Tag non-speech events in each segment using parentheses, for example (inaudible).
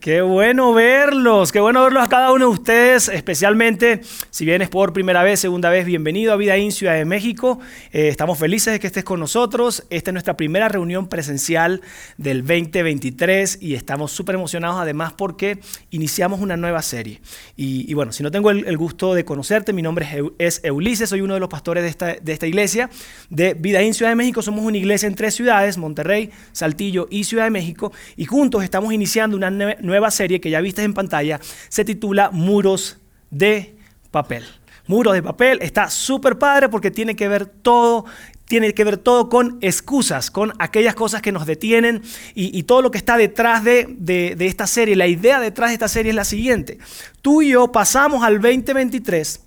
Qué bueno verlos, qué bueno verlos a cada uno de ustedes, especialmente si vienes por primera vez, segunda vez, bienvenido a Vida In Ciudad de México. Eh, estamos felices de que estés con nosotros. Esta es nuestra primera reunión presencial del 2023 y estamos súper emocionados además porque iniciamos una nueva serie. Y, bueno, si no tengo el, gusto de conocerte, mi nombre es, Ulises, soy uno de los pastores de esta, de esta iglesia de Vida In Ciudad de México. Somos una iglesia en tres ciudades, Monterrey, Saltillo y Ciudad de México, y juntos estamos iniciando una nueva nueva serie que ya viste en pantalla se titula Muros de Papel. Muros de Papel está súper padre porque tiene que ver todo tiene que ver todo con excusas, con aquellas cosas que nos detienen y, todo lo que está detrás de, de, esta serie. La idea detrás de esta serie es la siguiente. Tú y yo pasamos al 2023,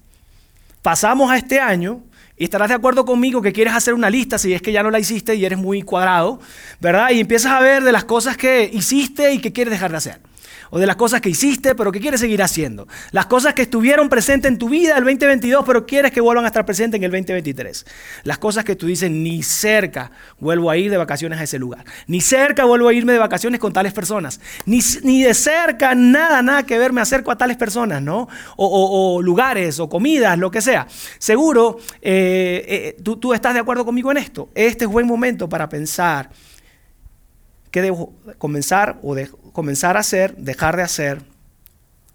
pasamos a este año y estarás de acuerdo conmigo que quieres hacer una lista si es que ya no la hiciste y eres muy cuadrado, ¿verdad? Y empiezas a ver de las cosas que hiciste y que quieres dejar de hacer o de las cosas que hiciste, pero que quieres seguir haciendo. Las cosas que estuvieron presentes en tu vida el 2022, pero quieres que vuelvan a estar presentes en el 2023. Las cosas que tú dices, ni cerca vuelvo a ir de vacaciones a ese lugar. Ni cerca vuelvo a irme de vacaciones con tales personas. Ni, ni de cerca, nada, nada que ver, me acerco a tales personas, ¿no? O, lugares, o comidas, lo que sea. Seguro, eh, eh, tú, tú estás de acuerdo conmigo en esto. Este es buen momento para pensar ¿Qué debo comenzar o de, comenzar a hacer, dejar de hacer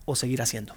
o seguir haciendo?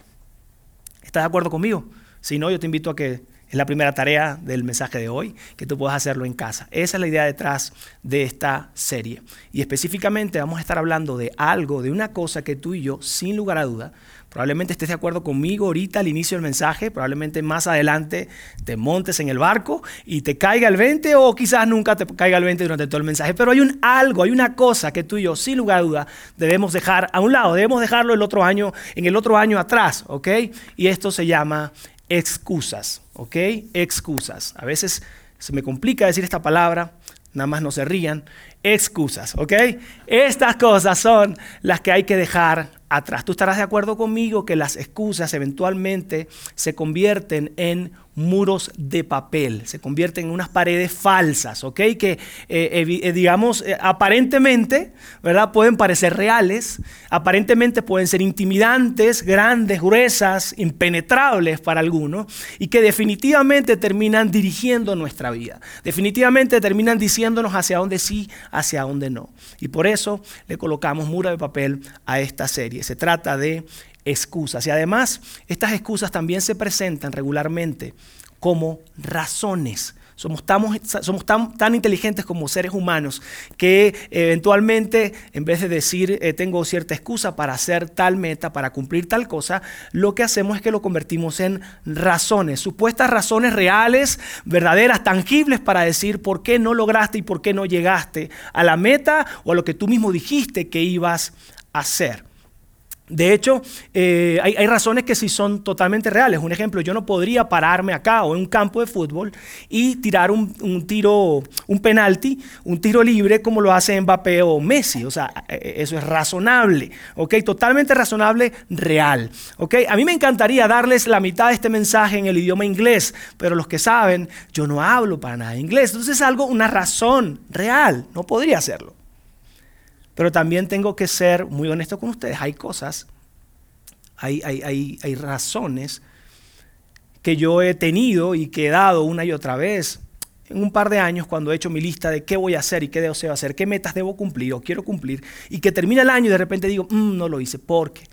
¿Estás de acuerdo conmigo? Si no, yo te invito a que es la primera tarea del mensaje de hoy, que tú puedas hacerlo en casa. Esa es la idea detrás de esta serie. Y específicamente vamos a estar hablando de algo, de una cosa que tú y yo, sin lugar a duda, Probablemente estés de acuerdo conmigo ahorita al inicio del mensaje, probablemente más adelante te montes en el barco y te caiga el 20 o quizás nunca te caiga el 20 durante todo el mensaje, pero hay un algo, hay una cosa que tú y yo sin lugar a duda debemos dejar a un lado, debemos dejarlo el otro año, en el otro año atrás, ¿ok? Y esto se llama excusas, ¿ok? Excusas. A veces se me complica decir esta palabra, nada más no se rían, excusas, ¿ok? Estas cosas son las que hay que dejar atrás. Tú estarás de acuerdo conmigo que las excusas eventualmente se convierten en muros de papel, se convierten en unas paredes falsas, ¿ok? Que, eh, eh, digamos, eh, aparentemente, ¿verdad? Pueden parecer reales, aparentemente pueden ser intimidantes, grandes, gruesas, impenetrables para algunos, y que definitivamente terminan dirigiendo nuestra vida. Definitivamente terminan diciéndonos hacia dónde sí, hacia dónde no. Y por eso le colocamos muro de papel a esta serie. Se trata de excusas. Y además, estas excusas también se presentan regularmente como razones. Somos, tan, somos tan, inteligentes como seres humanos que eventualmente, en vez de decir eh, tengo cierta excusa para hacer tal meta, para cumplir tal cosa, lo que hacemos es que lo convertimos en razones, supuestas razones reales, verdaderas, tangibles para decir por qué no lograste y por qué no llegaste a la meta o a lo que tú mismo dijiste que ibas a hacer. De hecho, eh, hay, razones que sí son totalmente reales. Un ejemplo, yo no podría pararme acá o en un campo de fútbol y tirar un, tiro, un penalti, un tiro libre como lo hace Mbappé o Messi. O sea, e, e, eso es razonable, ¿ok? Totalmente razonable, real, ¿ok? A mí me encantaría darles la mitad de este mensaje en el idioma inglés, pero los que saben, yo no hablo para nada inglés. Entonces es algo, una razón real, no podría hacerlo. Pero también tengo que ser muy honesto con ustedes. Hay cosas, hay, hay, hay, razones que yo he tenido y que he dado una y otra vez en un par de años cuando he hecho mi lista de qué voy a hacer y qué deseo hacer, qué metas debo cumplir o quiero cumplir, y que termina el año y de repente digo, mm, no lo hice, ¿por qué?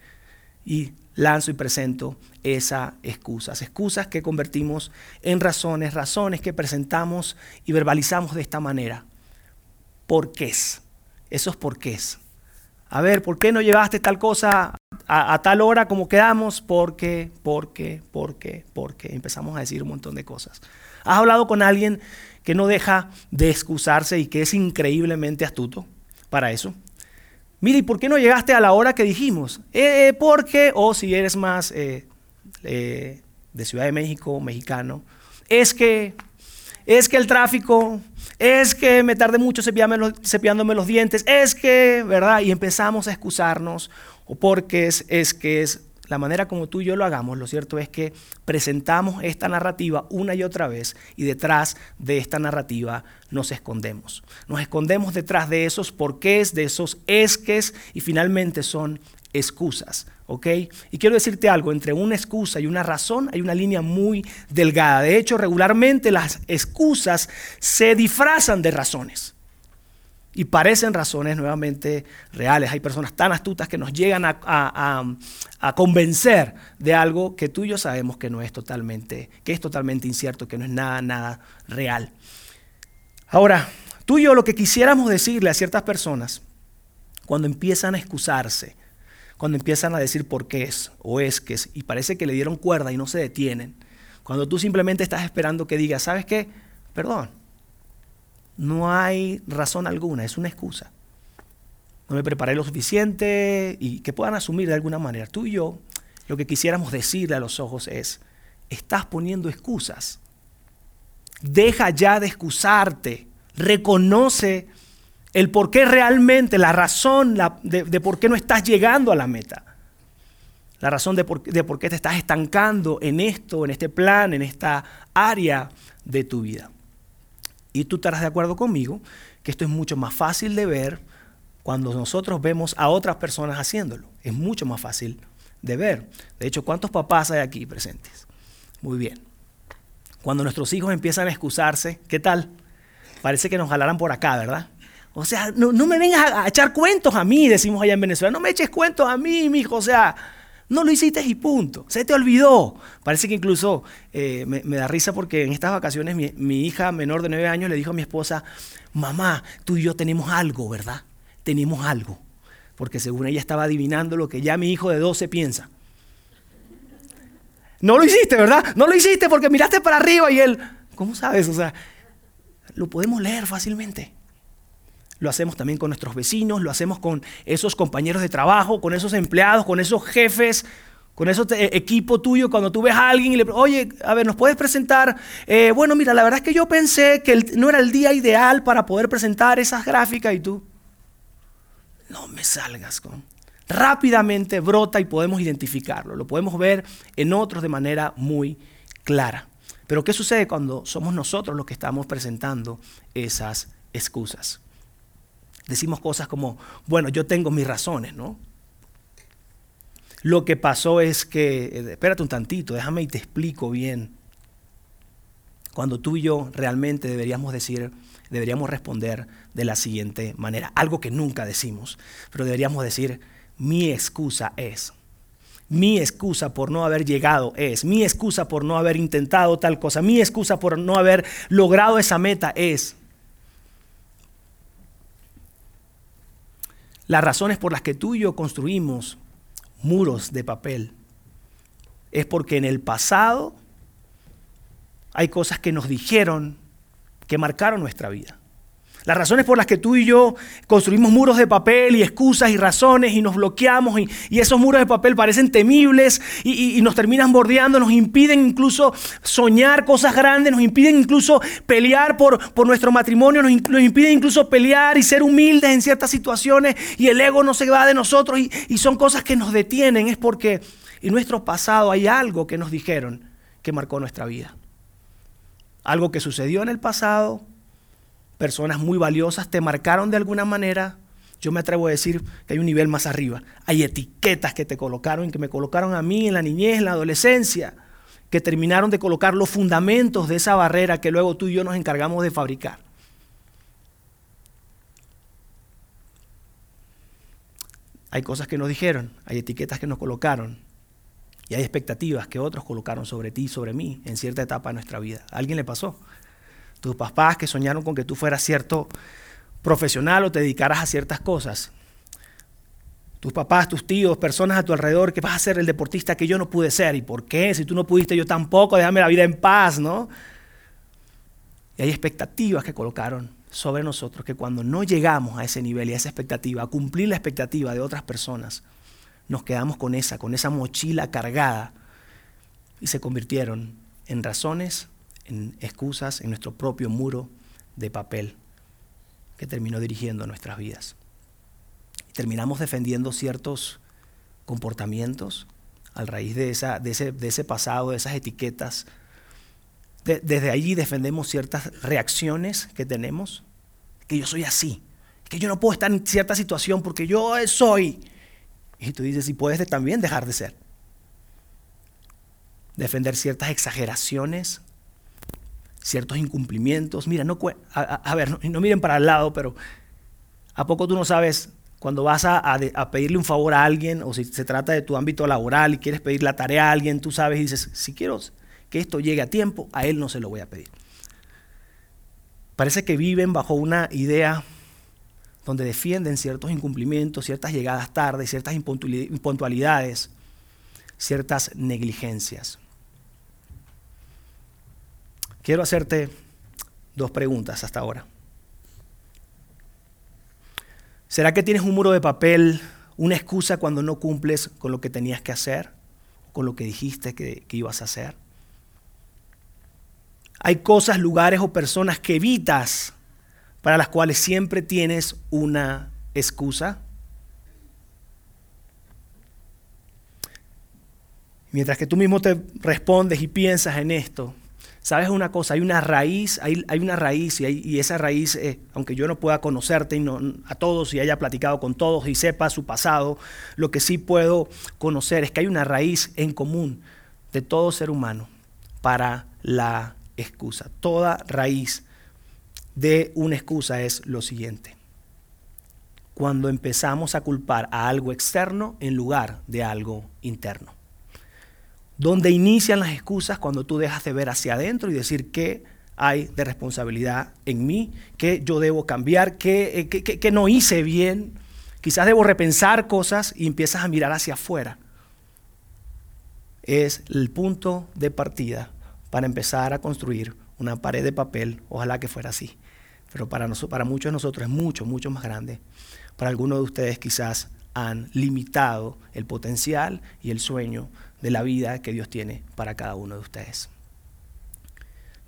Y lanzo y presento esas excusas, excusas que convertimos en razones, razones que presentamos y verbalizamos de esta manera. ¿Por qué es? Esos porqués. A ver, ¿por qué no llevaste tal cosa a, tal hora como quedamos? Porque, porque, porque, porque. Empezamos a decir un montón de cosas. ¿Has hablado con alguien que no deja de excusarse y que es increíblemente astuto para eso? Mire, ¿y por qué no llegaste a la hora que dijimos? Eh, porque, o si eres más eh, eh, de Ciudad de México, mexicano, es que, es que el tráfico, es que me tardé mucho cepillándome los dientes, es que, ¿verdad? Y empezamos a excusarnos, o porque es, es que es la manera como tú y yo lo hagamos, lo cierto es que presentamos esta narrativa una y otra vez y detrás de esta narrativa nos escondemos. Nos escondemos detrás de esos porqués, de esos esques y finalmente son excusas. ¿ok? Y quiero decirte algo, entre una excusa y una razón hay una línea muy delgada. De hecho, regularmente las excusas se disfrazan de razones y parecen razones nuevamente reales. Hay personas tan astutas que nos llegan a, convencer de algo que tú y yo sabemos que no es totalmente, que es totalmente incierto, que no es nada, nada real. Ahora, tú y yo lo que quisiéramos decirle a ciertas personas cuando empiezan a excusarse, cuando empiezan a decir por qué es o es que es, y parece que le dieron cuerda y no se detienen, cuando tú simplemente estás esperando que diga, ¿sabes qué? Perdón, no hay razón alguna, es una excusa. No me preparé lo suficiente y que puedan asumir de alguna manera. Tú y yo, lo que quisiéramos decirle a los ojos es, estás poniendo excusas. Deja ya de excusarte. Reconoce el por qué realmente, la razón de, por qué no estás llegando a la meta. La razón de por, de por qué te estás estancando en esto, en este plan, en esta área de tu vida. Y tú estarás de acuerdo conmigo que esto es mucho más fácil de ver cuando nosotros vemos a otras personas haciéndolo. Es mucho más fácil de ver. De hecho, ¿cuántos papás hay aquí presentes? Muy bien. Cuando nuestros hijos empiezan a excusarse, ¿qué tal? Parece que nos jalarán por acá, ¿verdad? O sea, no, me vengas a, echar cuentos a mí, decimos allá en Venezuela. No me eches cuentos a mí, mi hijo. O sea, no lo hiciste y punto. Se te olvidó. Parece que incluso eh, me, da risa porque en estas vacaciones mi, hija menor de nueve años le dijo a mi esposa, mamá, tú y yo tenemos algo, ¿verdad? Tenemos algo. Porque según ella estaba adivinando lo que ya mi hijo de 12 piensa. No lo hiciste, ¿verdad? No lo hiciste porque miraste para arriba y él, ¿cómo sabes? O sea, lo podemos leer fácilmente lo hacemos también con nuestros vecinos, lo hacemos con esos compañeros de trabajo, con esos empleados, con esos jefes, con ese equipo tuyo, cuando tú ves a alguien y le oye, a ver, ¿nos puedes presentar? Eh, bueno, mira, la verdad es que yo pensé que no era el día ideal para poder presentar esas gráficas y tú, no me salgas con... Rápidamente brota y podemos identificarlo, lo podemos ver en otros de manera muy clara. Pero ¿qué sucede cuando somos nosotros los que estamos presentando esas excusas? Decimos cosas como, bueno, yo tengo mis razones, ¿no? Lo que pasó es que, eh, espérate un tantito, déjame y te explico bien. Cuando tú y yo realmente deberíamos decir, deberíamos responder de la siguiente manera, algo que nunca decimos, pero deberíamos decir, mi excusa es, mi excusa por no haber llegado es, mi excusa por no haber intentado tal cosa, mi excusa por no haber logrado esa meta es, Las razones por las que tú y yo construimos muros de papel es porque en el pasado hay cosas que nos dijeron que marcaron nuestra vida. Las razones por las que tú y yo construimos muros de papel y excusas y razones y nos bloqueamos y, esos muros de papel parecen temibles y, nos terminan bordeando, nos impiden incluso soñar cosas grandes, nos impiden incluso pelear por, nuestro matrimonio, nos, impiden incluso pelear y ser humildes en ciertas situaciones y el ego no se va de nosotros y son cosas que nos detienen. Es porque en nuestro pasado hay algo que nos dijeron que marcó nuestra vida. Algo que sucedió en el pasado personas muy valiosas te marcaron de alguna manera, yo me atrevo a decir que hay un nivel más arriba. Hay etiquetas que te colocaron, que me colocaron a mí en la niñez, en la adolescencia, que terminaron de colocar los fundamentos de esa barrera que luego tú y yo nos encargamos de fabricar. Hay cosas que nos dijeron, hay etiquetas que nos colocaron y hay expectativas que otros colocaron sobre ti y sobre mí en cierta etapa de nuestra vida. ¿A alguien le pasó? Tus papás que soñaron con que tú fueras cierto profesional o te dedicaras a ciertas cosas. Tus papás, tus tíos, personas a tu alrededor que vas a ser el deportista que yo no pude ser. ¿Y por qué? Si tú no pudiste, yo tampoco, déjame la vida en paz, ¿no? Y hay expectativas que colocaron sobre nosotros que cuando no llegamos a ese nivel y a esa expectativa, a cumplir la expectativa de otras personas, nos quedamos con esa, con esa mochila cargada y se convirtieron en razones, en excusas, en nuestro propio muro de papel que terminó dirigiendo nuestras vidas. terminamos defendiendo ciertos comportamientos a raíz de, esa, de, ese, de ese pasado, de esas etiquetas. desde allí defendemos ciertas reacciones que tenemos, que yo soy así, que yo no puedo estar en cierta situación porque yo soy. Y tú dices, y puedes también dejar de ser. Defender ciertas exageraciones, ciertos incumplimientos. Mira, no, a, ver, no, miren para el lado, pero ¿a poco tú no sabes cuando vas a, pedirle un favor a alguien o si se trata de tu ámbito laboral y quieres pedir la tarea a alguien, tú sabes y dices, si quiero que esto llegue a tiempo, a él no se lo voy a pedir. Parece que viven bajo una idea donde defienden ciertos incumplimientos, ciertas llegadas tarde, ciertas impuntualidades, ciertas negligencias. Quiero hacerte dos preguntas hasta ahora. ¿Será que tienes un muro de papel, una excusa cuando no cumples con lo que tenías que hacer, con lo que dijiste que, ibas a hacer? Hay cosas, lugares o personas que evitas para las cuales siempre tienes una excusa. Mientras que tú mismo te respondes y piensas en esto, ¿Sabes una cosa? Hay una raíz, hay, hay una raíz y, esa raíz, eh, aunque yo no pueda conocerte y no, a todos y haya platicado con todos y sepa su pasado, lo que sí puedo conocer es que hay una raíz en común de todo ser humano para la excusa. Toda raíz de una excusa es lo siguiente. Cuando empezamos a culpar a algo externo en lugar de algo interno donde inician las excusas cuando tú dejas de ver hacia adentro y decir qué hay de responsabilidad en mí, qué yo debo cambiar, qué, eh, no hice bien. Quizás debo repensar cosas y empiezas a mirar hacia afuera. Es el punto de partida para empezar a construir una pared de papel, ojalá que fuera así. Pero para, para muchos de nosotros es mucho, mucho más grande. Para algunos de ustedes quizás han limitado el potencial y el sueño de la vida que Dios tiene para cada uno de ustedes.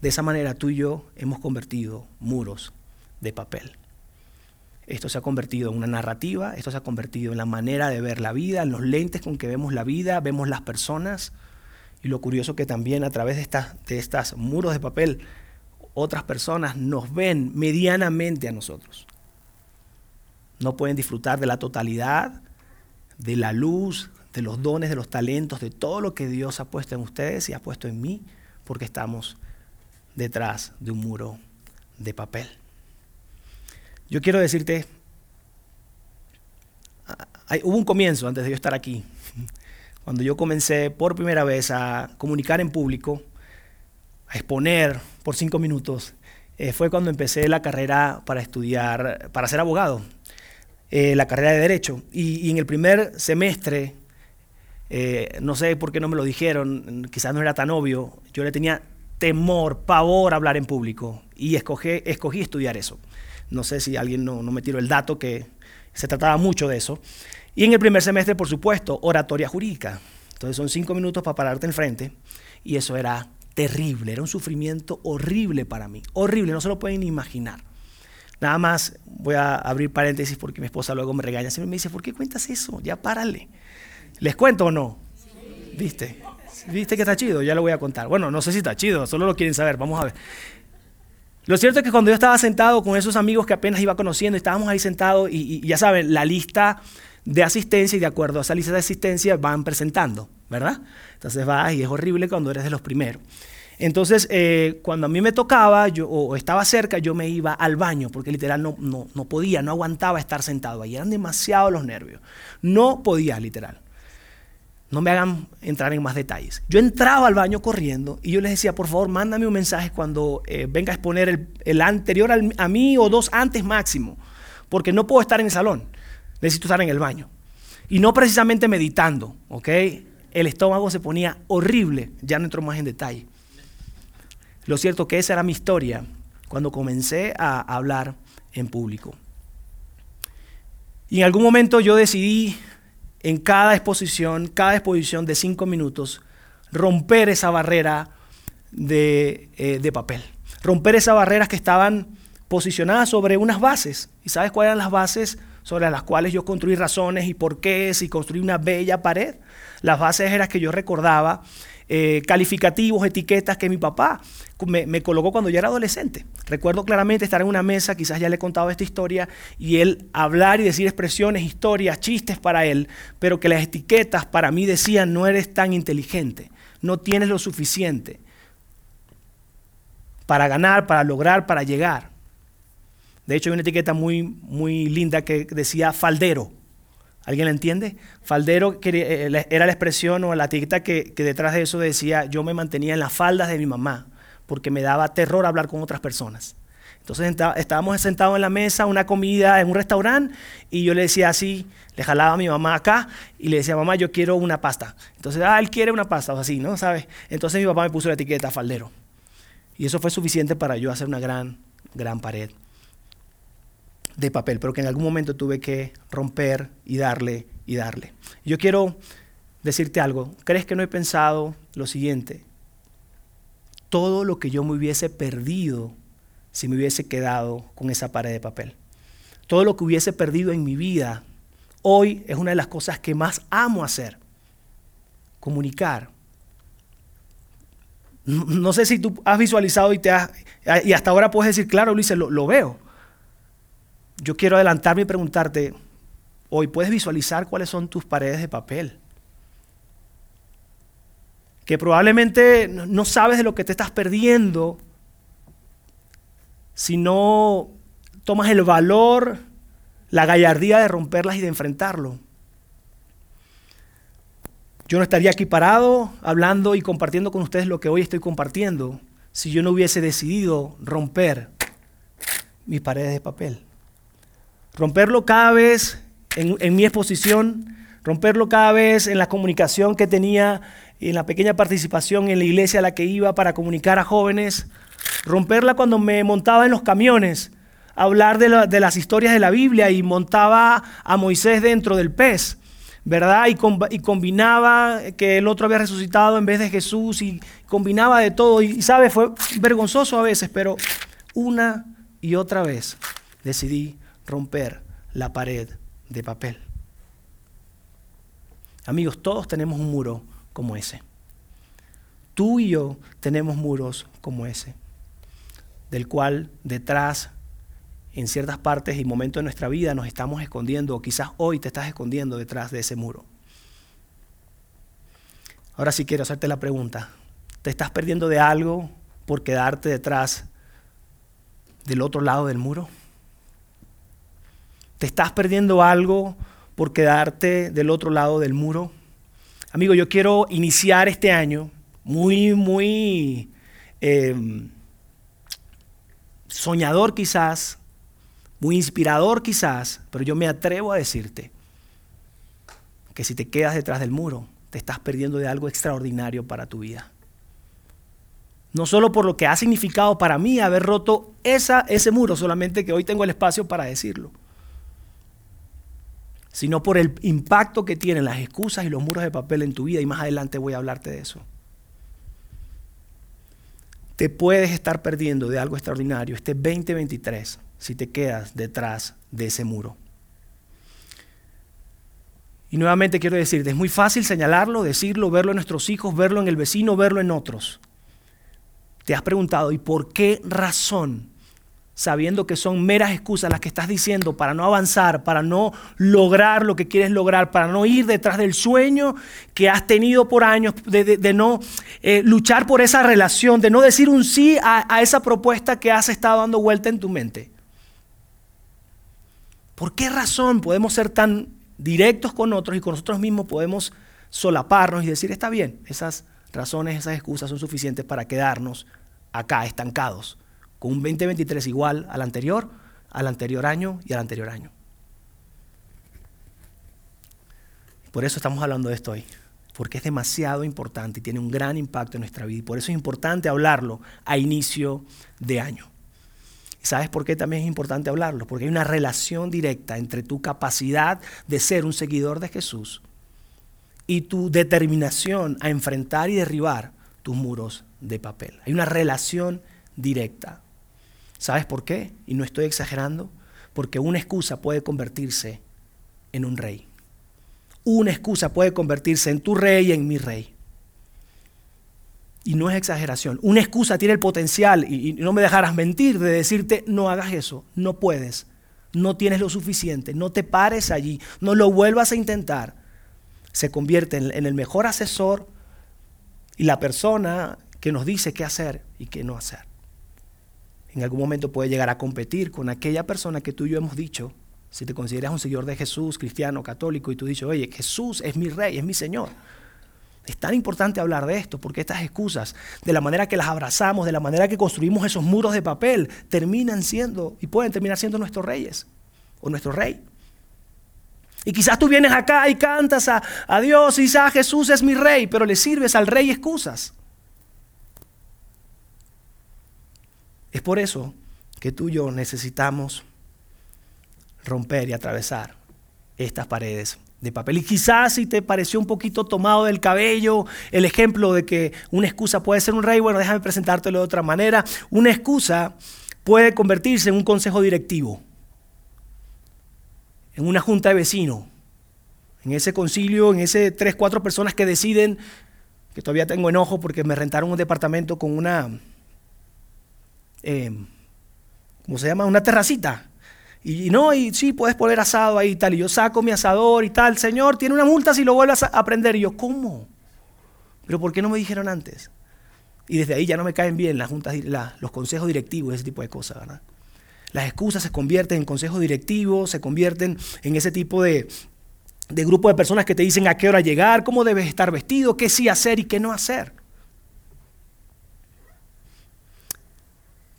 De esa manera tú y yo hemos convertido muros de papel. Esto se ha convertido en una narrativa, esto se ha convertido en la manera de ver la vida, en los lentes con que vemos la vida, vemos las personas. Y lo curioso que también a través de estas, de estas muros de papel, otras personas nos ven medianamente a nosotros. No pueden disfrutar de la totalidad, de la luz, de los dones, de los talentos, de todo lo que Dios ha puesto en ustedes y ha puesto en mí, porque estamos detrás de un muro de papel. Yo quiero decirte, hubo un comienzo antes de yo estar aquí, (laughs) cuando yo comencé por primera vez a comunicar en público, a exponer por cinco minutos, eh, fue cuando empecé la carrera para estudiar, para ser abogado, eh, la carrera de Derecho. y en el primer semestre eh, no sé por qué no me lo dijeron, quizás no era tan obvio. Yo le tenía temor, pavor a hablar en público y escogí, escogí estudiar eso. No sé si alguien no, me tiró el dato que se trataba mucho de eso. Y en el primer semestre, por supuesto, oratoria jurídica. Entonces son cinco minutos para pararte enfrente y eso era terrible, era un sufrimiento horrible para mí, horrible, no se lo pueden imaginar. Nada más voy a abrir paréntesis porque mi esposa luego me regaña, siempre me dice, ¿por qué cuentas eso? Ya párale. ¿Les cuento o no? ¿Viste? ¿Viste que está chido? Ya lo voy a contar. Bueno, no sé si está chido, solo lo quieren saber. Vamos a ver. Lo cierto es que cuando yo estaba sentado con esos amigos que apenas iba conociendo, estábamos ahí sentados y, ya saben, la lista de asistencia y de acuerdo a esa lista de asistencia van presentando, ¿verdad? Entonces vas y es horrible cuando eres de los primeros. Entonces, eh, cuando a mí me tocaba yo, o estaba cerca, yo me iba al baño, porque literal no, no, no podía, no aguantaba estar sentado ahí. Eran demasiados los nervios. No podía, literal. No me hagan entrar en más detalles. Yo entraba al baño corriendo y yo les decía, por favor, mándame un mensaje cuando eh, venga a exponer el, anterior a mí o dos antes máximo, porque no puedo estar en el salón, necesito estar en el baño. Y no precisamente meditando, ¿ok? El estómago se ponía horrible, ya no entro más en detalle. Lo cierto que esa era mi historia cuando comencé a hablar en público. Y en algún momento yo decidí en cada exposición, cada exposición de cinco minutos, romper esa barrera de, eh, de papel. Romper esas barreras que estaban posicionadas sobre unas bases. ¿Y sabes cuáles eran las bases sobre las cuales yo construí razones y por qué y construí una bella pared? Las bases eran que yo recordaba eh, calificativos, etiquetas que mi papá me, colocó cuando yo era adolescente. Recuerdo claramente estar en una mesa, quizás ya le he contado esta historia, y él hablar y decir expresiones, historias, chistes para él, pero que las etiquetas para mí decían, no eres tan inteligente, no tienes lo suficiente para ganar, para lograr, para llegar. De hecho, hay una etiqueta muy, muy linda que decía faldero. ¿Alguien la entiende? Faldero eh, era la expresión o la etiqueta que, detrás de eso decía, yo me mantenía en las faldas de mi mamá, porque me daba terror hablar con otras personas. Entonces estábamos sentados en la mesa, una comida en un restaurante, y yo le decía así, le jalaba a mi mamá acá y le decía, mamá, yo quiero una pasta. Entonces, ah, él quiere una pasta, o así, ¿no? ¿Sabes? Entonces mi papá me puso la etiqueta faldero. Y eso fue suficiente para yo hacer una gran, gran pared de papel, pero que en algún momento tuve que romper y darle y darle. Yo quiero decirte algo. ¿Crees que no he pensado lo siguiente? Todo lo que yo me hubiese perdido si me hubiese quedado con esa pared de papel. Todo lo que hubiese perdido en mi vida, hoy es una de las cosas que más amo hacer. Comunicar. No, sé si tú has visualizado y, te y hasta ahora puedes decir, claro, Luis, lo veo yo quiero adelantarme y preguntarte, hoy puedes visualizar cuáles son tus paredes de papel. Que probablemente no sabes de lo que te estás perdiendo si no tomas el valor, la gallardía de romperlas y de enfrentarlo. Yo no estaría aquí parado hablando y compartiendo con ustedes lo que hoy estoy compartiendo si yo no hubiese decidido romper mis paredes de papel romperlo cada vez en, mi exposición, romperlo cada vez en la comunicación que tenía, en la pequeña participación en la iglesia a la que iba para comunicar a jóvenes, romperla cuando me montaba en los camiones, hablar de, las historias de la Biblia y montaba a Moisés dentro del pez. ¿verdad? Y, y, combinaba que el otro había resucitado en vez de Jesús y combinaba de todo. Y, sabe, fue vergonzoso a veces, pero una y otra vez decidí romper la pared de papel. Amigos, todos tenemos un muro como ese. Tú y yo tenemos muros como ese, del cual detrás, en ciertas partes y momentos de nuestra vida, nos estamos escondiendo, o quizás hoy te estás escondiendo detrás de ese muro. Ahora sí quiero hacerte la pregunta. ¿Te estás perdiendo de algo por quedarte detrás del otro lado del muro? ¿Te estás perdiendo algo por quedarte del otro lado del muro? Amigo, yo quiero iniciar este año muy, muy em, soñador quizás, muy inspirador quizás, pero yo me atrevo a decirte que si te quedas detrás del muro, te estás perdiendo de algo extraordinario para tu vida. No solo por lo que ha significado para mí haber roto ese muro, solamente que hoy tengo el espacio para decirlo sino por el impacto que tienen las excusas y los muros de papel en tu vida y más adelante voy a hablarte de eso. Te puedes estar perdiendo de algo extraordinario este 2023 si te quedas detrás de ese muro. Y nuevamente quiero decirte, es muy fácil señalarlo, decirlo, verlo en nuestros hijos, verlo en el vecino, verlo en otros. Te has preguntado, ¿y por qué razón sabiendo que son meras excusas las que estás diciendo para no avanzar, para no lograr lo que quieres lograr, para no ir detrás del sueño que has tenido por años, de, no eh, luchar por esa relación, de no decir un sí a, a esa propuesta que has estado dando vuelta en tu mente. ¿Por qué razón podemos ser tan directos con otros y con nosotros mismos podemos solaparnos y decir, está bien, esas razones, esas excusas son suficientes para quedarnos acá estancados? Con un 2023 igual al anterior, al anterior año y al anterior año. Por eso estamos hablando de esto hoy, porque es demasiado importante y tiene un gran impacto en nuestra vida y por eso es importante hablarlo a inicio de año. ¿Y sabes por qué también es importante hablarlo? Porque hay una relación directa entre tu capacidad de ser un seguidor de Jesús y tu determinación a enfrentar y derribar tus muros de papel. Hay una relación directa. ¿Sabes por qué? Y no estoy exagerando, porque una excusa puede convertirse en un rey. Una excusa puede convertirse en tu rey y en mi rey. Y no es exageración. Una excusa tiene el potencial, y, no me dejarás mentir, de decirte, no hagas eso, no puedes, no tienes lo suficiente, no te pares allí, no lo vuelvas a intentar. Se convierte en el mejor asesor y la persona que nos dice qué hacer y qué no hacer. En algún momento puede llegar a competir con aquella persona que tú y yo hemos dicho, si te consideras un seguidor de Jesús, cristiano, católico, y tú dices, oye, Jesús es mi rey, es mi Señor. Es tan importante hablar de esto porque estas excusas, de la manera que las abrazamos, de la manera que construimos esos muros de papel, terminan siendo y pueden terminar siendo nuestros reyes o nuestro rey. Y quizás tú vienes acá y cantas a, a Dios y dices, ah, Jesús es mi rey, pero le sirves al rey excusas. Es por eso que tú y yo necesitamos romper y atravesar estas paredes de papel. Y quizás si te pareció un poquito tomado del cabello el ejemplo de que una excusa puede ser un rey, bueno, déjame presentártelo de otra manera. Una excusa puede convertirse en un consejo directivo, en una junta de vecinos, en ese concilio, en ese tres, cuatro personas que deciden, que todavía tengo enojo porque me rentaron un departamento con una, eh, ¿cómo se llama? Una terracita. Y, no, y sí, puedes poner asado ahí y tal. Y yo saco mi asador y tal. Señor, tiene una multa si lo vuelvas a aprender. Y yo, ¿cómo? ¿Pero por qué no me dijeron antes? Y desde ahí ya no me caen bien las juntas, los consejos directivos, ese tipo de cosas, ¿verdad? Las excusas se convierten en consejos directivos, se convierten en ese tipo de, de grupo de personas que te dicen a qué hora llegar, cómo debes estar vestido, qué sí hacer y qué no hacer.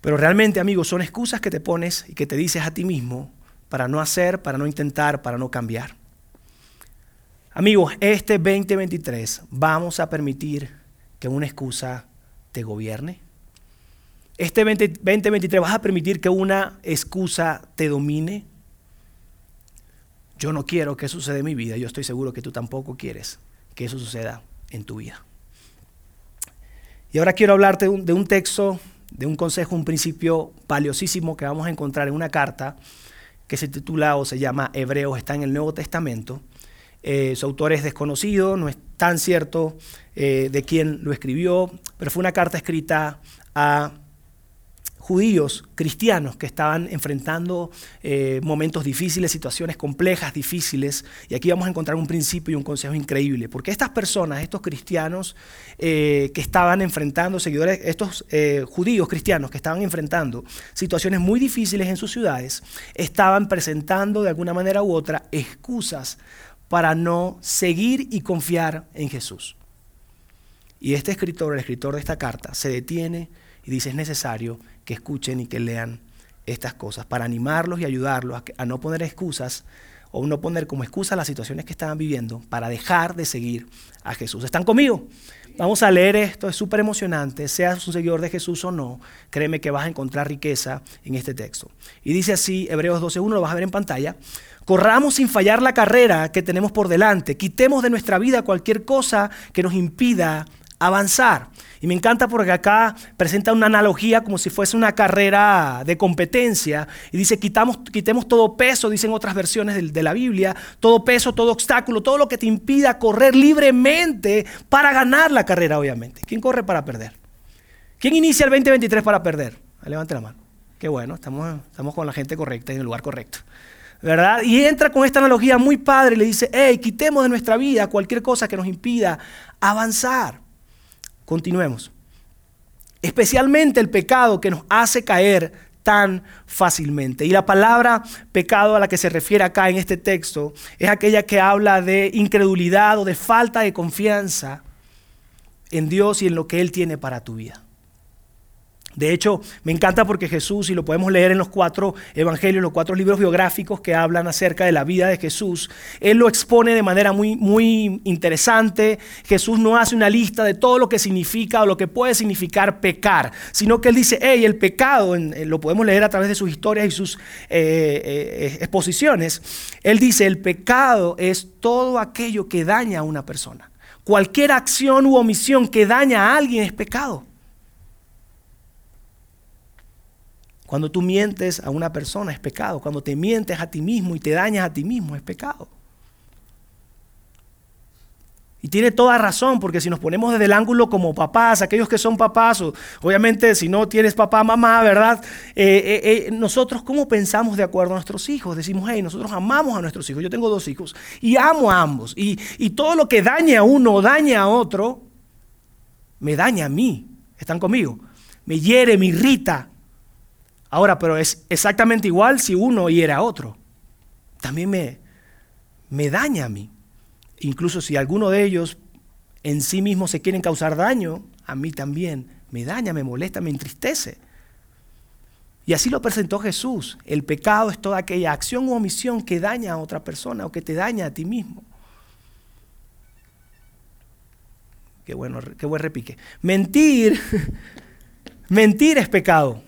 Pero realmente, amigos, son excusas que te pones y que te dices a ti mismo para no hacer, para no intentar, para no cambiar. Amigos, este 2023 vamos a permitir que una excusa te gobierne. Este 2023 vas a permitir que una excusa te domine. Yo no quiero que eso suceda en mi vida. Yo estoy seguro que tú tampoco quieres que eso suceda en tu vida. Y ahora quiero hablarte de un, de un texto de un consejo, un principio valiosísimo que vamos a encontrar en una carta que se titula o se llama Hebreos, está en el Nuevo Testamento. Eh, su autor es desconocido, no es tan cierto eh, de quién lo escribió, pero fue una carta escrita a judíos cristianos que estaban enfrentando eh, momentos difíciles, situaciones complejas, difíciles. Y aquí vamos a encontrar un principio y un consejo increíble, porque estas personas, estos cristianos eh, que estaban enfrentando, seguidores, estos eh, judíos cristianos que estaban enfrentando situaciones muy difíciles en sus ciudades, estaban presentando de alguna manera u otra excusas para no seguir y confiar en Jesús. Y este escritor, el escritor de esta carta, se detiene y dice es necesario que escuchen y que lean estas cosas para animarlos y ayudarlos a, no poner excusas o no poner como excusa las situaciones que estaban viviendo para dejar de seguir a Jesús. ¿Están conmigo? Vamos a leer esto, es súper emocionante, seas un seguidor de Jesús o no, créeme que vas a encontrar riqueza en este texto. Y dice así, Hebreos 12.1, lo vas a ver en pantalla, corramos sin fallar la carrera que tenemos por delante, quitemos de nuestra vida cualquier cosa que nos impida avanzar. Y me encanta porque acá presenta una analogía como si fuese una carrera de competencia. Y dice, quitamos, quitemos todo peso, dicen otras versiones de, la Biblia, todo peso, todo obstáculo, todo lo que te impida correr libremente para ganar la carrera, obviamente. ¿Quién corre para perder? ¿Quién inicia el 2023 para perder? Levante la mano. Qué bueno, estamos, estamos con la gente correcta en el lugar correcto. ¿verdad? Y entra con esta analogía muy padre y le dice, hey, quitemos de nuestra vida cualquier cosa que nos impida avanzar. Continuemos. Especialmente el pecado que nos hace caer tan fácilmente. Y la palabra pecado a la que se refiere acá en este texto es aquella que habla de incredulidad o de falta de confianza en Dios y en lo que Él tiene para tu vida. De hecho, me encanta porque Jesús, y lo podemos leer en los cuatro evangelios, los cuatro libros biográficos que hablan acerca de la vida de Jesús, Él lo expone de manera muy, muy interesante. Jesús no hace una lista de todo lo que significa o lo que puede significar pecar, sino que Él dice, hey, el pecado, lo podemos leer a través de sus historias y sus eh, eh, exposiciones, Él dice, el pecado es todo aquello que daña a una persona. Cualquier acción u omisión que daña a alguien es pecado. Cuando tú mientes a una persona es pecado. Cuando te mientes a ti mismo y te dañas a ti mismo es pecado. Y tiene toda razón, porque si nos ponemos desde el ángulo como papás, aquellos que son papás, o obviamente si no tienes papá, mamá, ¿verdad? Eh, eh, eh, nosotros, ¿cómo pensamos de acuerdo a nuestros hijos? Decimos, hey, nosotros amamos a nuestros hijos. Yo tengo dos hijos y amo a ambos. Y, y todo lo que daña a uno o daña a otro, me daña a mí. ¿Están conmigo? Me hiere, me irrita, Ahora, pero es exactamente igual si uno hiera a otro. También me, me daña a mí. Incluso si alguno de ellos en sí mismo se quieren causar daño, a mí también me daña, me molesta, me entristece. Y así lo presentó Jesús. El pecado es toda aquella acción u omisión que daña a otra persona o que te daña a ti mismo. Qué bueno, qué buen repique. Mentir, (laughs) mentir es pecado.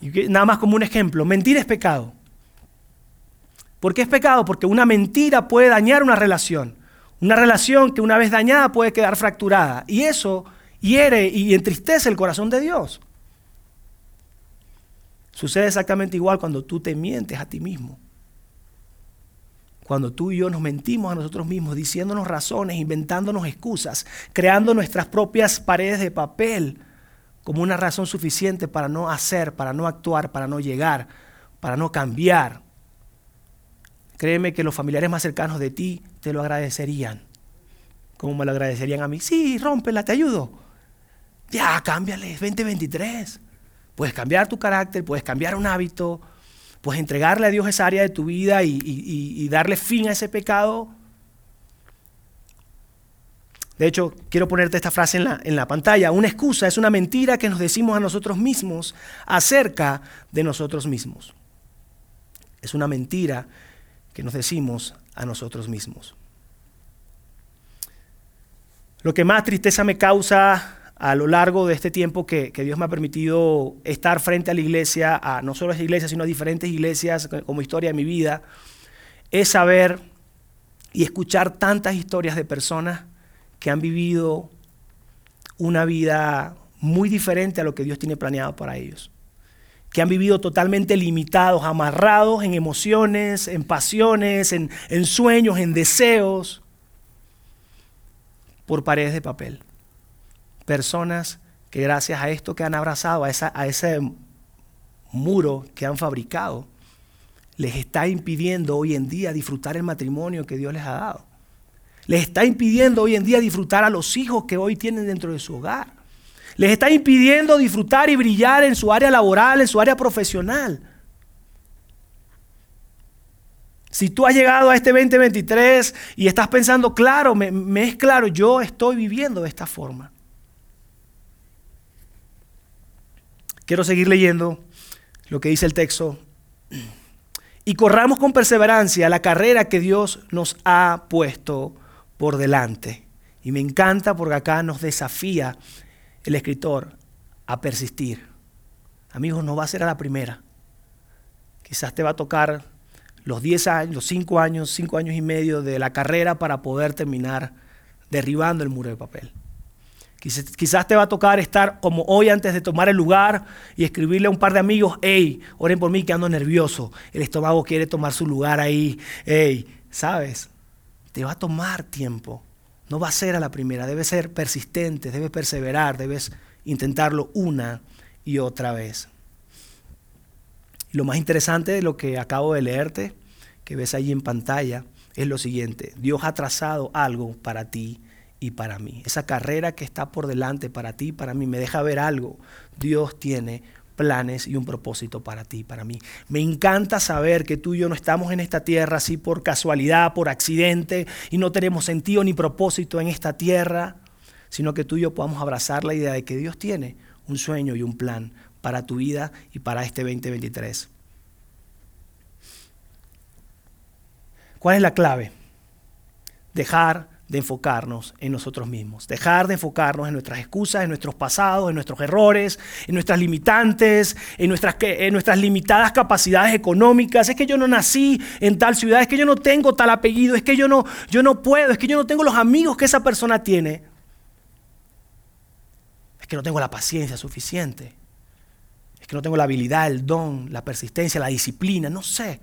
Nada más como un ejemplo, mentir es pecado. ¿Por qué es pecado? Porque una mentira puede dañar una relación. Una relación que una vez dañada puede quedar fracturada. Y eso hiere y entristece el corazón de Dios. Sucede exactamente igual cuando tú te mientes a ti mismo. Cuando tú y yo nos mentimos a nosotros mismos, diciéndonos razones, inventándonos excusas, creando nuestras propias paredes de papel como una razón suficiente para no hacer, para no actuar, para no llegar, para no cambiar. Créeme que los familiares más cercanos de ti te lo agradecerían. ¿Cómo me lo agradecerían a mí? Sí, rómpela, te ayudo. Ya, cámbiale, 2023. Puedes cambiar tu carácter, puedes cambiar un hábito, puedes entregarle a Dios esa área de tu vida y, y darle fin a ese pecado de hecho, quiero ponerte esta frase en la, en la, pantalla. Una excusa es una mentira que nos decimos a nosotros mismos acerca de nosotros mismos. Es una mentira que nos decimos a nosotros mismos. Lo que más tristeza me causa a lo largo de este tiempo que, que, Dios me ha permitido estar frente a la iglesia, a no solo a esta iglesia, sino a diferentes iglesias como historia de mi vida, es saber y escuchar tantas historias de personas que han vivido una vida muy diferente a lo que Dios tiene planeado para ellos. Que han vivido totalmente limitados, amarrados en emociones, en pasiones, en, sueños, en deseos, por paredes de papel. Personas que gracias a esto que han abrazado, a, esa, a ese muro que han fabricado, les está impidiendo hoy en día disfrutar el matrimonio que Dios les ha dado les está impidiendo hoy en día disfrutar a los hijos que hoy tienen dentro de su hogar. Les está impidiendo disfrutar y brillar en su área laboral, en su área profesional. Si tú has llegado a este 2023 y estás pensando, claro, me, es claro, yo estoy viviendo de esta forma. Quiero seguir leyendo lo que dice el texto. Y corramos con perseverancia la carrera que Dios nos ha puesto por delante. Y me encanta porque acá nos desafía el escritor a persistir. Amigos, no va a ser a la primera. Quizás te va a tocar los 10 años, los 5 años, 5 años y medio de la carrera para poder terminar derribando el muro de papel. Quizás te va a tocar estar como hoy antes de tomar el lugar y escribirle a un par de amigos, hey, oren por mí que ando nervioso, el estómago quiere tomar su lugar ahí, hey, ¿sabes? Te va a tomar tiempo. No va a ser a la primera, debe ser persistente, debes perseverar, debes intentarlo una y otra vez. Lo más interesante de lo que acabo de leerte, que ves ahí en pantalla, es lo siguiente. Dios ha trazado algo para ti y para mí. Esa carrera que está por delante para ti y para mí me deja ver algo. Dios tiene planes y un propósito para ti, para mí. Me encanta saber que tú y yo no estamos en esta tierra así por casualidad, por accidente, y no tenemos sentido ni propósito en esta tierra, sino que tú y yo podamos abrazar la idea de que Dios tiene un sueño y un plan para tu vida y para este 2023. ¿Cuál es la clave? Dejar de enfocarnos en nosotros mismos, dejar de enfocarnos en nuestras excusas, en nuestros pasados, en nuestros errores, en nuestras limitantes, en nuestras, en nuestras limitadas capacidades económicas. Es que yo no nací en tal ciudad, es que yo no tengo tal apellido, es que yo no, yo no puedo, es que yo no tengo los amigos que esa persona tiene. Es que no tengo la paciencia suficiente, es que no tengo la habilidad, el don, la persistencia, la disciplina, no sé.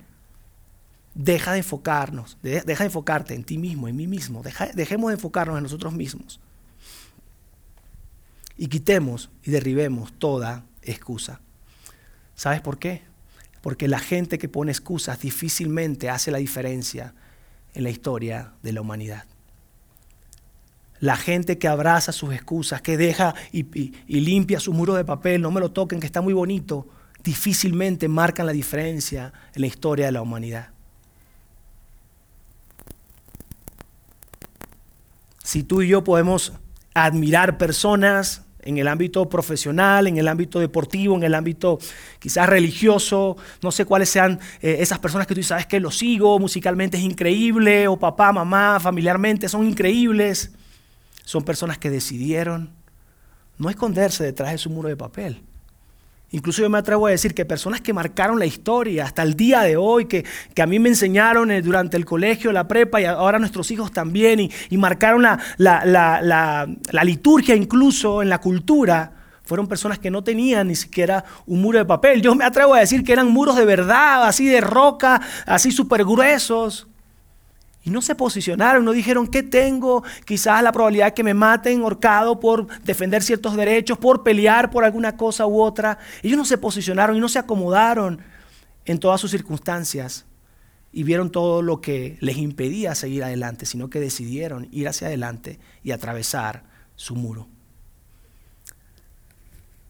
Deja de enfocarnos, deja de enfocarte en ti mismo, en mí mismo. dejemos de enfocarnos en nosotros mismos. Y quitemos y derribemos toda excusa. ¿Sabes por qué? Porque la gente que pone excusas difícilmente hace la diferencia en la historia de la humanidad. La gente que abraza sus excusas, que deja y, y limpia su muro de papel, no me lo toquen, que está muy bonito, difícilmente marcan la diferencia en la historia de la humanidad. Si tú y yo podemos admirar personas en el ámbito profesional, en el ámbito deportivo, en el ámbito quizás religioso, no sé cuáles sean eh, esas personas que tú sabes que lo sigo, musicalmente es increíble, o papá, mamá, familiarmente son increíbles. Son personas que decidieron no esconderse detrás de su muro de papel, Incluso yo me atrevo a decir que personas que marcaron la historia hasta el día de hoy, que, a mí me enseñaron eh, durante el colegio, la prepa y ahora nuestros hijos también, y, marcaron la, la, liturgia incluso en la cultura, fueron personas que no tenían ni siquiera un muro de papel. Yo me atrevo a decir que eran muros de verdad, así de roca, así súper gruesos. Y no se posicionaron, no dijeron, ¿qué tengo? Quizás la probabilidad que me maten horcado por defender ciertos derechos, por pelear por alguna cosa u otra. Ellos no se posicionaron y no se acomodaron en todas sus circunstancias y vieron todo lo que les impedía seguir adelante, sino que decidieron ir hacia adelante y atravesar su muro.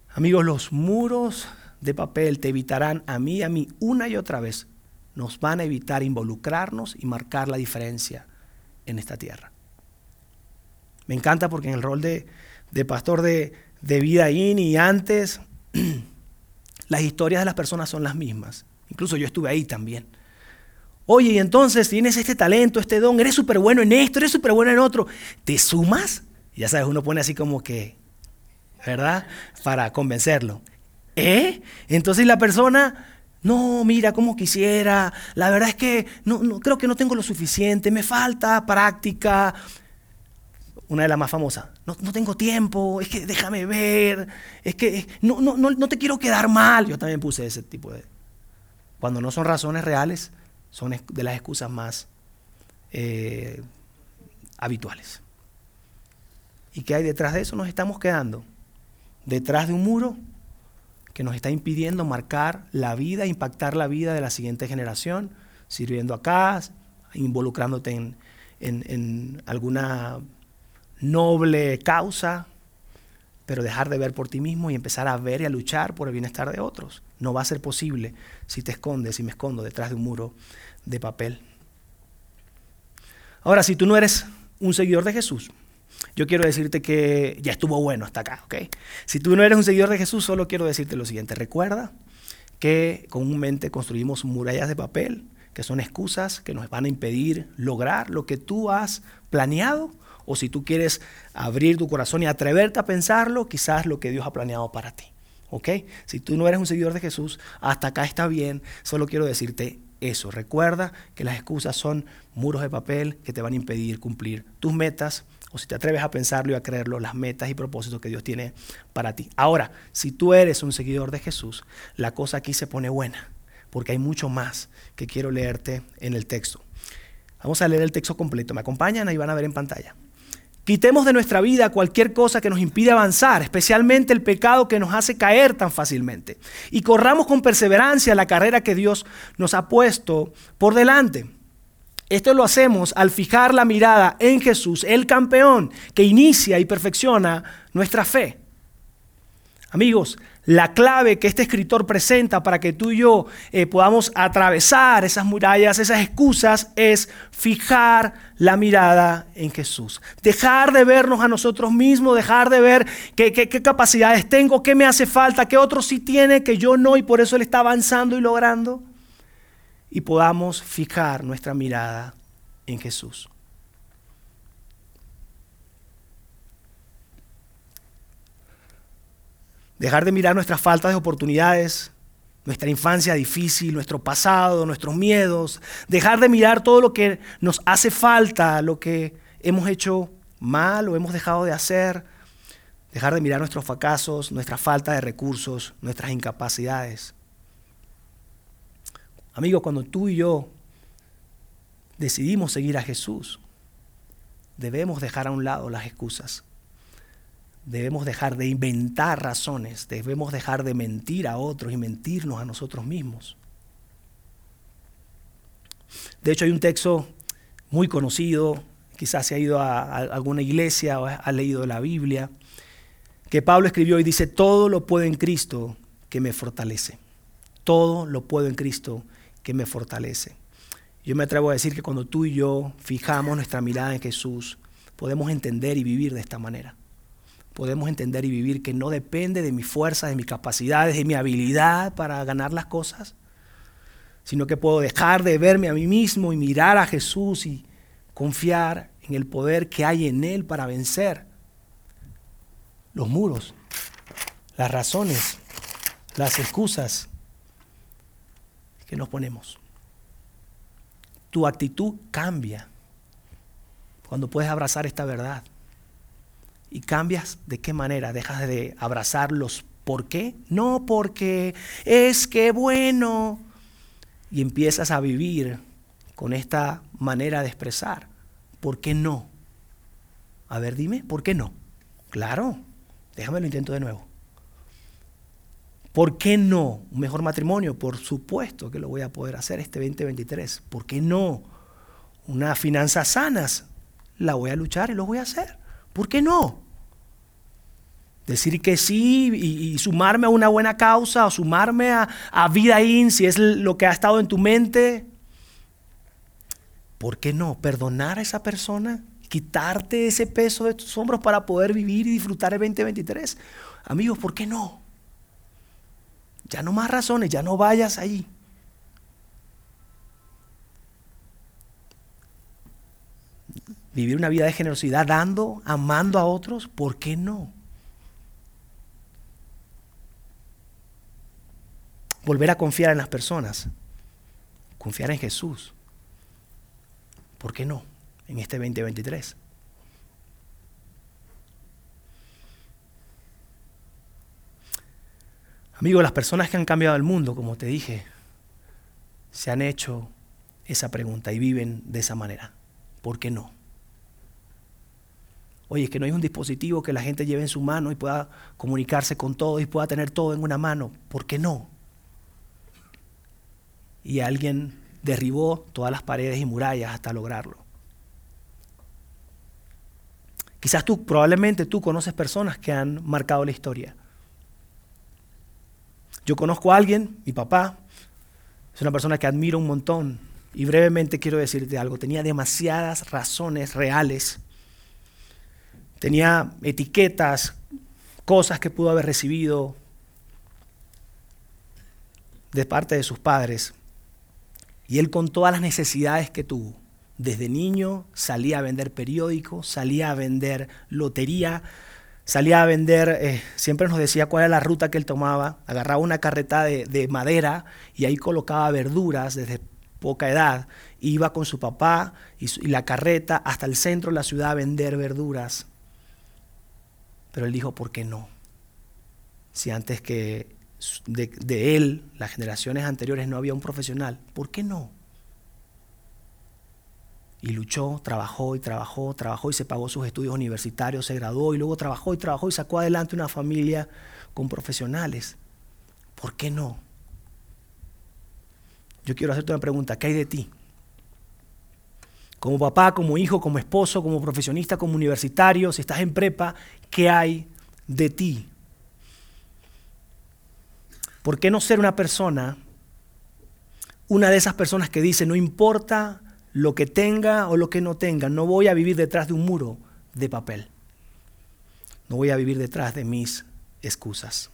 Amigos, los muros de papel te evitarán a mí y a mí una y otra vez nos van a evitar involucrarnos y marcar la diferencia en esta tierra. Me encanta porque en el rol de, pastor de, de vida in y antes, (clears throat) las historias de las personas son las mismas. Incluso yo estuve ahí también. Oye, y entonces tienes este talento, este don, eres súper bueno en esto, eres súper bueno en otro. ¿Te sumas? ya sabes, uno pone así como que, ¿verdad? Para convencerlo. ¿Eh? Entonces la persona no, mira, como quisiera. La verdad es que no, creo que no tengo lo suficiente. Me falta práctica. Una de las más famosas. No, tengo tiempo. Es que déjame ver. Es que no, no, no, te quiero quedar mal. Yo también puse ese tipo de... Cuando no son razones reales, son de las excusas más eh, habituales. ¿Y qué hay detrás de eso? Nos estamos quedando detrás de un muro que nos está impidiendo marcar la vida, impactar la vida de la siguiente generación, sirviendo acá, involucrándote en, en, alguna noble causa, pero dejar de ver por ti mismo y empezar a ver y a luchar por el bienestar de otros. No va a ser posible si te escondes, si me escondo detrás de un muro de papel. Ahora, si tú no eres un seguidor de Jesús, yo quiero decirte que ya estuvo bueno hasta acá, ¿ok? Si tú no eres un seguidor de Jesús, solo quiero decirte lo siguiente. Recuerda que comúnmente construimos murallas de papel, que son excusas que nos van a impedir lograr lo que tú has planeado, o si tú quieres abrir tu corazón y atreverte a pensarlo, quizás lo que Dios ha planeado para ti. ¿Ok? Si tú no eres un seguidor de Jesús, hasta acá está bien. Solo quiero decirte eso. Recuerda que las excusas son muros de papel que te van a impedir cumplir tus metas, o si te atreves a pensarlo y a creerlo, las metas y propósitos que Dios tiene para ti. Ahora, si tú eres un seguidor de Jesús, la cosa aquí se pone buena, porque hay mucho más que quiero leerte en el texto. Vamos a leer el texto completo. ¿Me acompañan? Ahí van a ver en pantalla. Quitemos de nuestra vida cualquier cosa que nos impide avanzar, especialmente el pecado que nos hace caer tan fácilmente. Y corramos con perseverancia la carrera que Dios nos ha puesto por delante. Esto lo hacemos al fijar la mirada en Jesús, el campeón que inicia y perfecciona nuestra fe. Amigos, La clave que este escritor presenta para que tú y yo eh, podamos atravesar esas murallas, esas excusas, es fijar la mirada en Jesús. Dejar de vernos a nosotros mismos, dejar de ver qué, qué capacidades tengo, qué me hace falta, qué otro sí tiene, que yo no, y por eso Él está avanzando y logrando. Y podamos fijar nuestra mirada en Jesús. Dejar de mirar nuestras faltas de oportunidades, nuestra infancia difícil, nuestro pasado, nuestros miedos. Dejar de mirar todo lo que nos hace falta, lo que hemos hecho mal o hemos dejado de hacer. Dejar de mirar nuestros fracasos, nuestra falta de recursos, nuestras incapacidades. Amigos, cuando tú y yo decidimos seguir a Jesús, debemos dejar a un lado las excusas. Debemos dejar de inventar razones, debemos dejar de mentir a otros y mentirnos a nosotros mismos. De hecho, hay un texto muy conocido, quizás se ha ido a, alguna iglesia o ha leído la Biblia, que Pablo escribió y dice, todo lo puedo en Cristo que me fortalece. Todo lo puedo en Cristo que me fortalece. Yo me atrevo a decir que cuando tú y yo fijamos nuestra mirada en Jesús, podemos entender y vivir de esta manera podemos entender y vivir que no depende de mi fuerza, de mis capacidades, de mi habilidad para ganar las cosas, sino que puedo dejar de verme a mí mismo y mirar a Jesús y confiar en el poder que hay en Él para vencer los muros, las razones, las excusas nos ponemos. Tu actitud cambia cuando puedes abrazar esta verdad. ¿Y cambias de qué manera? ¿Dejas de abrazarlos? ¿Por qué? No porque es que bueno. Y empiezas a vivir con esta manera de expresar. ¿Por qué no? A ver, dime, ¿por qué no? Claro, déjame lo intento de nuevo. ¿Por qué no? Un mejor matrimonio, por supuesto que lo voy a poder hacer este 2023. ¿Por qué no? Unas finanzas sanas, la voy a luchar y lo voy a hacer. ¿Por qué no? Decir que sí y, sumarme a una buena causa o sumarme a, Vida In si es lo que ha estado en tu mente. ¿Por qué no? Perdonar a esa persona, quitarte ese peso de tus hombros para poder vivir y disfrutar el 2023. Amigos, ¿por qué no? Ya no más razones, ya no vayas ahí. Vivir una vida de generosidad dando, amando a otros, ¿por qué no? volver a confiar en las personas, confiar en Jesús. ¿Por qué no? En este 2023. Amigos, las personas que han cambiado el mundo, como te dije, se han hecho esa pregunta y viven de esa manera. ¿Por qué no? Oye, es que no hay un dispositivo que la gente lleve en su mano y pueda comunicarse con todo y pueda tener todo en una mano. ¿Por qué no? y alguien derribó todas las paredes y murallas hasta lograrlo. Quizás tú, probablemente tú conoces personas que han marcado la historia. Yo conozco a alguien, mi papá, es una persona que admiro un montón y brevemente quiero decirte algo, tenía demasiadas razones reales, tenía etiquetas, cosas que pudo haber recibido de parte de sus padres y él con todas las necesidades que tuvo, desde niño salía a vender periódicos, salía a vender lotería, salía a vender, eh, siempre nos decía cuál era la ruta que él tomaba, agarraba una carreta de, madera y ahí colocaba verduras desde poca edad, iba con su papá y, y la carreta hasta el centro de la ciudad a vender verduras. Pero él dijo, ¿por qué no? Si antes que de, él, las generaciones anteriores, no había un profesional. ¿Por qué no? Y luchó, trabajó y trabajó, trabajó y se pagó sus estudios universitarios, se graduó y luego trabajó y trabajó y sacó adelante una familia con profesionales. ¿Por qué no? Yo quiero hacerte una pregunta, ¿qué hay de ti? Como papá, como hijo, como esposo, como profesionista, como universitario, si estás en prepa, ¿qué hay de ti? ¿Por qué no ser una persona, una de esas personas que dice, no importa lo que tenga o lo que no tenga, no voy a vivir detrás de un muro de papel. No voy a vivir detrás de mis excusas.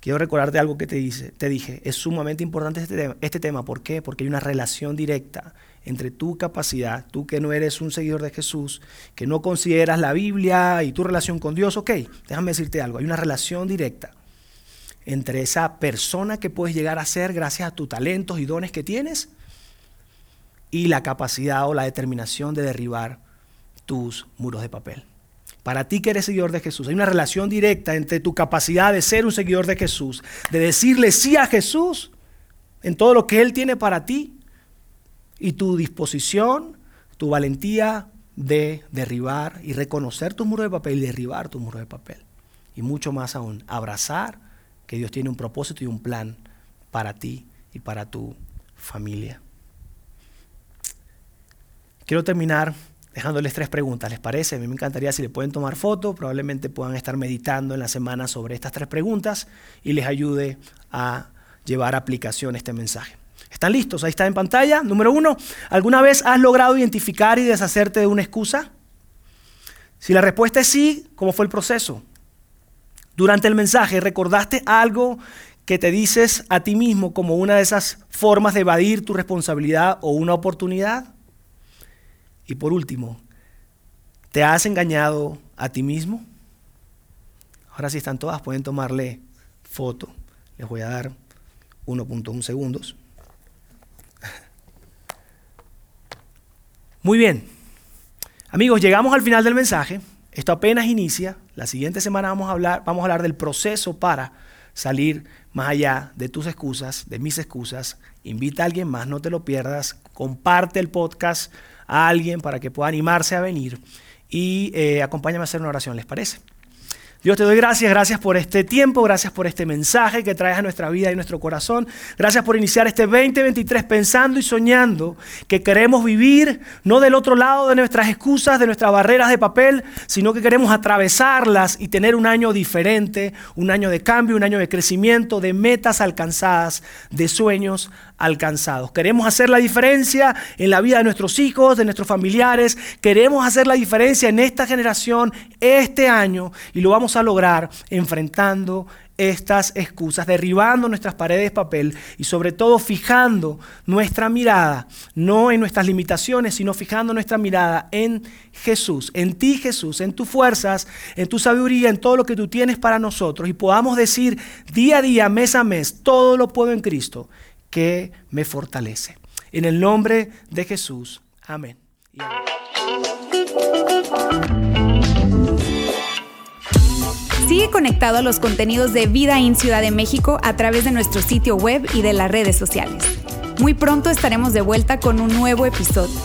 Quiero recordarte algo que te, dice, te dije. Es sumamente importante este tema, este tema. ¿Por qué? Porque hay una relación directa entre tu capacidad, tú que no eres un seguidor de Jesús, que no consideras la Biblia y tu relación con Dios. Ok, déjame decirte algo. Hay una relación directa entre esa persona que puedes llegar a ser gracias a tus talentos y dones que tienes y la capacidad o la determinación de derribar tus muros de papel. Para ti que eres seguidor de Jesús, hay una relación directa entre tu capacidad de ser un seguidor de Jesús, de decirle sí a Jesús en todo lo que Él tiene para ti y tu disposición, tu valentía de derribar y reconocer tu muro de papel y derribar tu muro de papel. Y mucho más aún, abrazar que Dios tiene un propósito y un plan para ti y para tu familia. Quiero terminar dejándoles tres preguntas, ¿les parece? A mí me encantaría si le pueden tomar foto, probablemente puedan estar meditando en la semana sobre estas tres preguntas y les ayude a llevar a aplicación este mensaje. ¿Están listos? Ahí está en pantalla. Número uno, ¿alguna vez has logrado identificar y deshacerte de una excusa? Si la respuesta es sí, ¿cómo fue el proceso? Durante el mensaje, ¿recordaste algo que te dices a ti mismo como una de esas formas de evadir tu responsabilidad o una oportunidad? Y por último, ¿te has engañado a ti mismo? Ahora si están todas, pueden tomarle foto. Les voy a dar 1.1 segundos. Muy bien. Amigos, llegamos al final del mensaje. Esto apenas inicia. La siguiente semana vamos a hablar, vamos a hablar del proceso para salir más allá de tus excusas, de mis excusas. Invita a alguien más, no te lo pierdas. Comparte el podcast a alguien para que pueda animarse a venir y eh, acompáñame a hacer una oración, ¿les parece? Dios te doy gracias, gracias por este tiempo, gracias por este mensaje que traes a nuestra vida y nuestro corazón. Gracias por iniciar este 2023 pensando y soñando que queremos vivir no del otro lado de nuestras excusas, de nuestras barreras de papel, sino que queremos atravesarlas y tener un año diferente, un año de cambio, un año de crecimiento, de metas alcanzadas, de sueños alcanzados. Queremos hacer la diferencia en la vida de nuestros hijos, de nuestros familiares. Queremos hacer la diferencia en esta generación, este año, y lo vamos a lograr enfrentando estas excusas, derribando nuestras paredes de papel y sobre todo fijando nuestra mirada, no en nuestras limitaciones, sino fijando nuestra mirada en Jesús, en ti Jesús, en tus fuerzas, en tu sabiduría, en todo lo que tú tienes para nosotros y podamos decir día a día, mes a mes, todo lo puedo en Cristo que me fortalece. En el nombre de Jesús. Amén. Sigue conectado a los contenidos de Vida en Ciudad de México a través de nuestro sitio web y de las redes sociales. Muy pronto estaremos de vuelta con un nuevo episodio.